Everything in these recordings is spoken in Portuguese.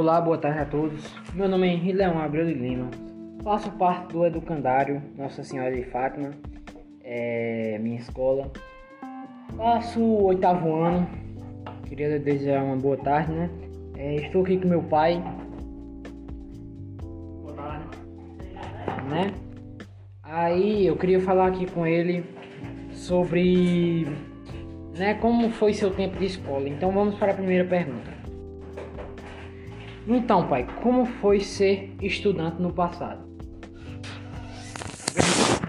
Olá, boa tarde a todos. Meu nome é Henrique Leão Abreu de Lima. Faço parte do Educandário Nossa Senhora de Fátima, é minha escola. Faço o oitavo ano. Queria desejar uma boa tarde, né? É, estou aqui com meu pai. Boa tarde. Né? Aí eu queria falar aqui com ele sobre né, como foi seu tempo de escola. Então vamos para a primeira pergunta. Então, pai, como foi ser estudante no passado?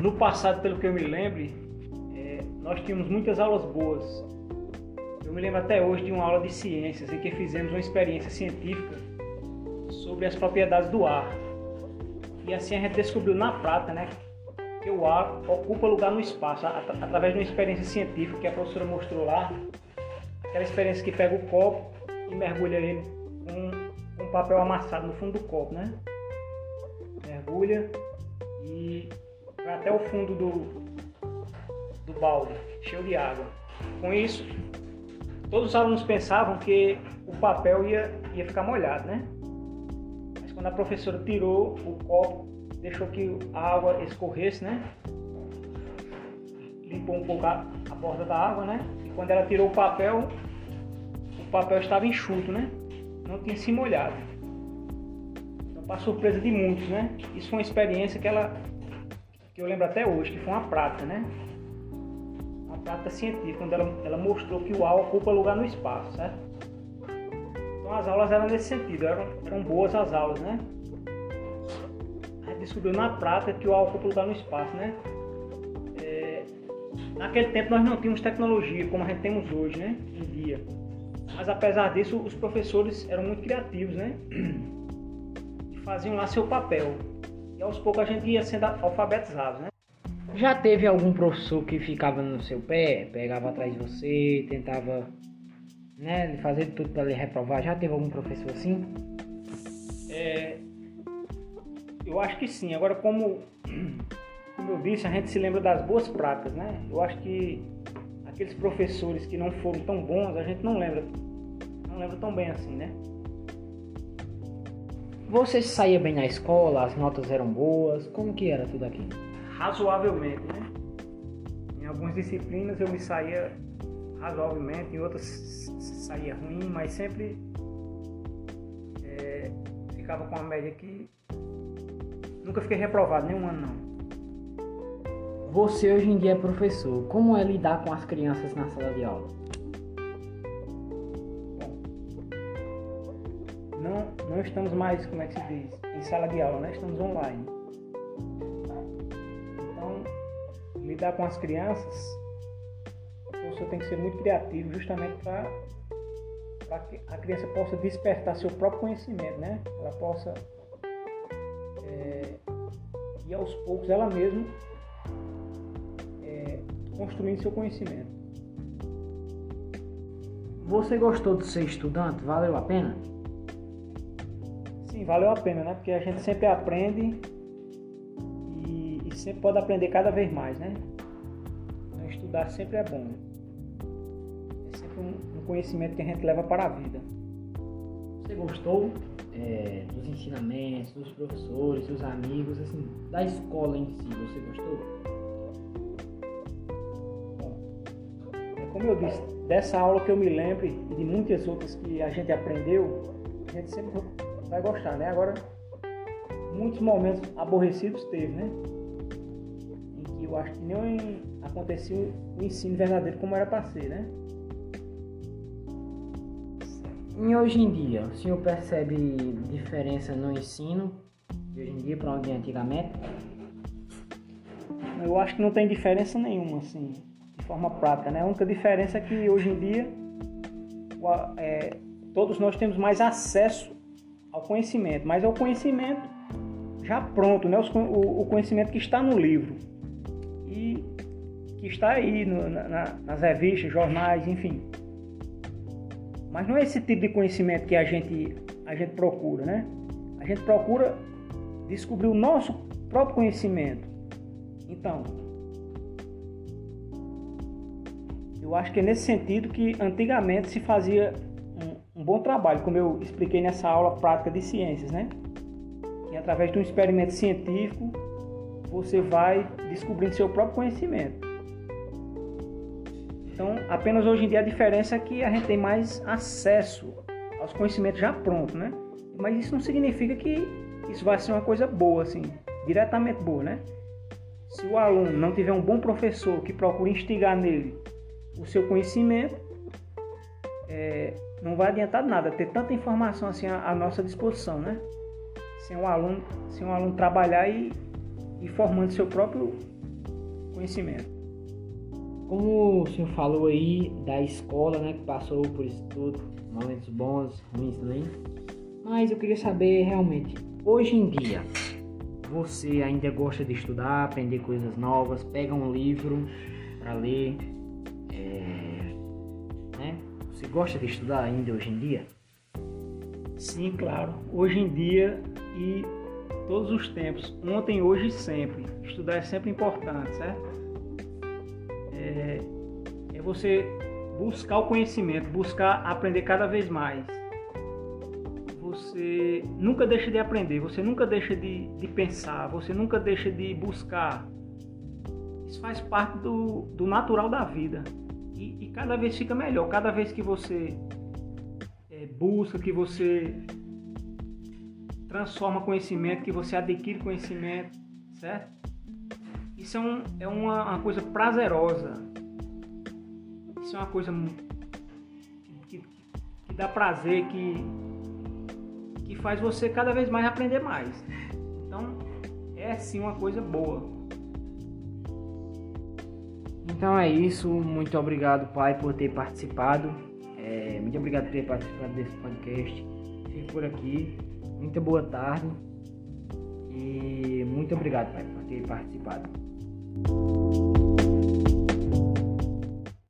No passado, pelo que eu me lembre, é, nós tínhamos muitas aulas boas. Eu me lembro até hoje de uma aula de ciências em que fizemos uma experiência científica sobre as propriedades do ar. E assim a gente descobriu na prática, né, que o ar ocupa lugar no espaço, através de uma experiência científica que a professora mostrou lá. Aquela experiência que pega o copo e mergulha ele com papel amassado no fundo do copo, né? Mergulha e vai até o fundo do, do balde, cheio de água. Com isso, todos os alunos pensavam que o papel ia, ia ficar molhado, né? Mas quando a professora tirou o copo deixou que a água escorresse, né? Limpou um pouco a, a borda da água, né? E quando ela tirou o papel, o papel estava enxuto, né? Não tinha se molhado. Então, para surpresa de muitos, né? Isso foi uma experiência que ela, que eu lembro até hoje, que foi uma prática, né? Uma prática científica, quando ela, ela mostrou que o ar ocupa lugar no espaço, certo? Então as aulas eram nesse sentido, eram, eram boas as aulas, né? descobriu na prática que o álcool ocupa lugar no espaço, né? É, naquele tempo nós não tínhamos tecnologia como a gente temos hoje, né? Em dia. Mas apesar disso, os professores eram muito criativos, né? E faziam lá seu papel. E aos poucos a gente ia sendo alfabetizado, né? Já teve algum professor que ficava no seu pé, pegava atrás de você, tentava né, fazer tudo para lhe reprovar? Já teve algum professor assim? É, eu acho que sim. Agora, como, como eu disse, a gente se lembra das boas práticas, né? Eu acho que aqueles professores que não foram tão bons, a gente não lembra, não lembra tão bem assim, né? Você saía bem na escola, as notas eram boas, como que era tudo aqui? Razoavelmente, né? Em algumas disciplinas eu me saía razoavelmente, em outras saía ruim, mas sempre é, ficava com a média que Nunca fiquei reprovado, nenhum ano não. Você hoje em dia é professor. Como é lidar com as crianças na sala de aula? Não, estamos mais, como é que se diz, em sala de aula, né? Estamos online. Então, lidar com as crianças, o professor tem que ser muito criativo justamente para que a criança possa despertar seu próprio conhecimento, né? Ela possa e aos poucos ela mesma é, construindo seu conhecimento. Você gostou de ser estudante? Valeu a pena? Sim, valeu a pena, né? Porque a gente sempre aprende e, e sempre pode aprender cada vez mais, né? Então, estudar sempre é bom. É sempre um, um conhecimento que a gente leva para a vida. Você gostou? é, dos ensinamentos, dos professores, dos amigos, assim, da escola em si, você gostou? Bom, é como eu disse, dessa aula que eu me lembro e de muitas outras que a gente aprendeu, a gente sempre vai gostar, né? Agora, muitos momentos aborrecidos teve, né? Em que eu acho que nem acontecia o ensino verdadeiro como era para ser, né? E hoje em dia, o senhor percebe diferença no ensino de hoje em dia para onde antigamente? Eu acho que não tem diferença nenhuma, assim, de forma prática, né? A única diferença é que hoje em dia é, todos nós temos mais acesso ao conhecimento, mas é o conhecimento já pronto, né? O, conhecimento que está no livro e que está aí no, na, nas revistas, jornais, enfim. Mas não é esse tipo de conhecimento que a gente, a gente procura, né? A gente procura descobrir o nosso próprio conhecimento. Então, eu acho que é nesse sentido que antigamente se fazia um, bom trabalho, como eu expliquei nessa aula prática de ciências, né? E através de um experimento científico, você vai descobrindo seu próprio conhecimento. Então, apenas hoje em dia a diferença é que a gente tem mais acesso aos conhecimentos já prontos, né? Mas isso não significa que isso vai ser uma coisa boa, assim, diretamente boa, né? Se o aluno não tiver um bom professor que procure instigar nele o seu conhecimento, é, não vai adiantar nada ter tanta informação assim à, nossa disposição, né? Sem um aluno, sem um aluno trabalhar e, e formando seu próprio conhecimento. Como o senhor falou aí da escola, né, que passou por isso tudo, momentos bons, ruins também, mas eu queria saber realmente, hoje em dia, você ainda gosta de estudar, aprender coisas novas, pega um livro para ler, é? Você gosta de estudar ainda hoje em dia? Sim, claro. Hoje em dia e todos os tempos, ontem, hoje e sempre. Estudar é sempre importante, certo? É, é você buscar o conhecimento, buscar aprender cada vez mais. Você nunca deixa de aprender, você nunca deixa de, de pensar, você nunca deixa de buscar. Isso faz parte do, do natural da vida e, e cada vez fica melhor. Cada vez que você é, busca, que você transforma conhecimento, que você adquire conhecimento, certo? Isso é, um, é uma, uma coisa prazerosa. Isso é uma coisa que, que, que dá prazer, que, que faz você cada vez mais aprender mais. Então, é sim uma coisa boa. Então é isso. Muito obrigado, pai, por ter participado. É, muito obrigado por ter participado desse podcast. Fico por aqui. Muita boa tarde. E muito obrigado, pai, por ter participado.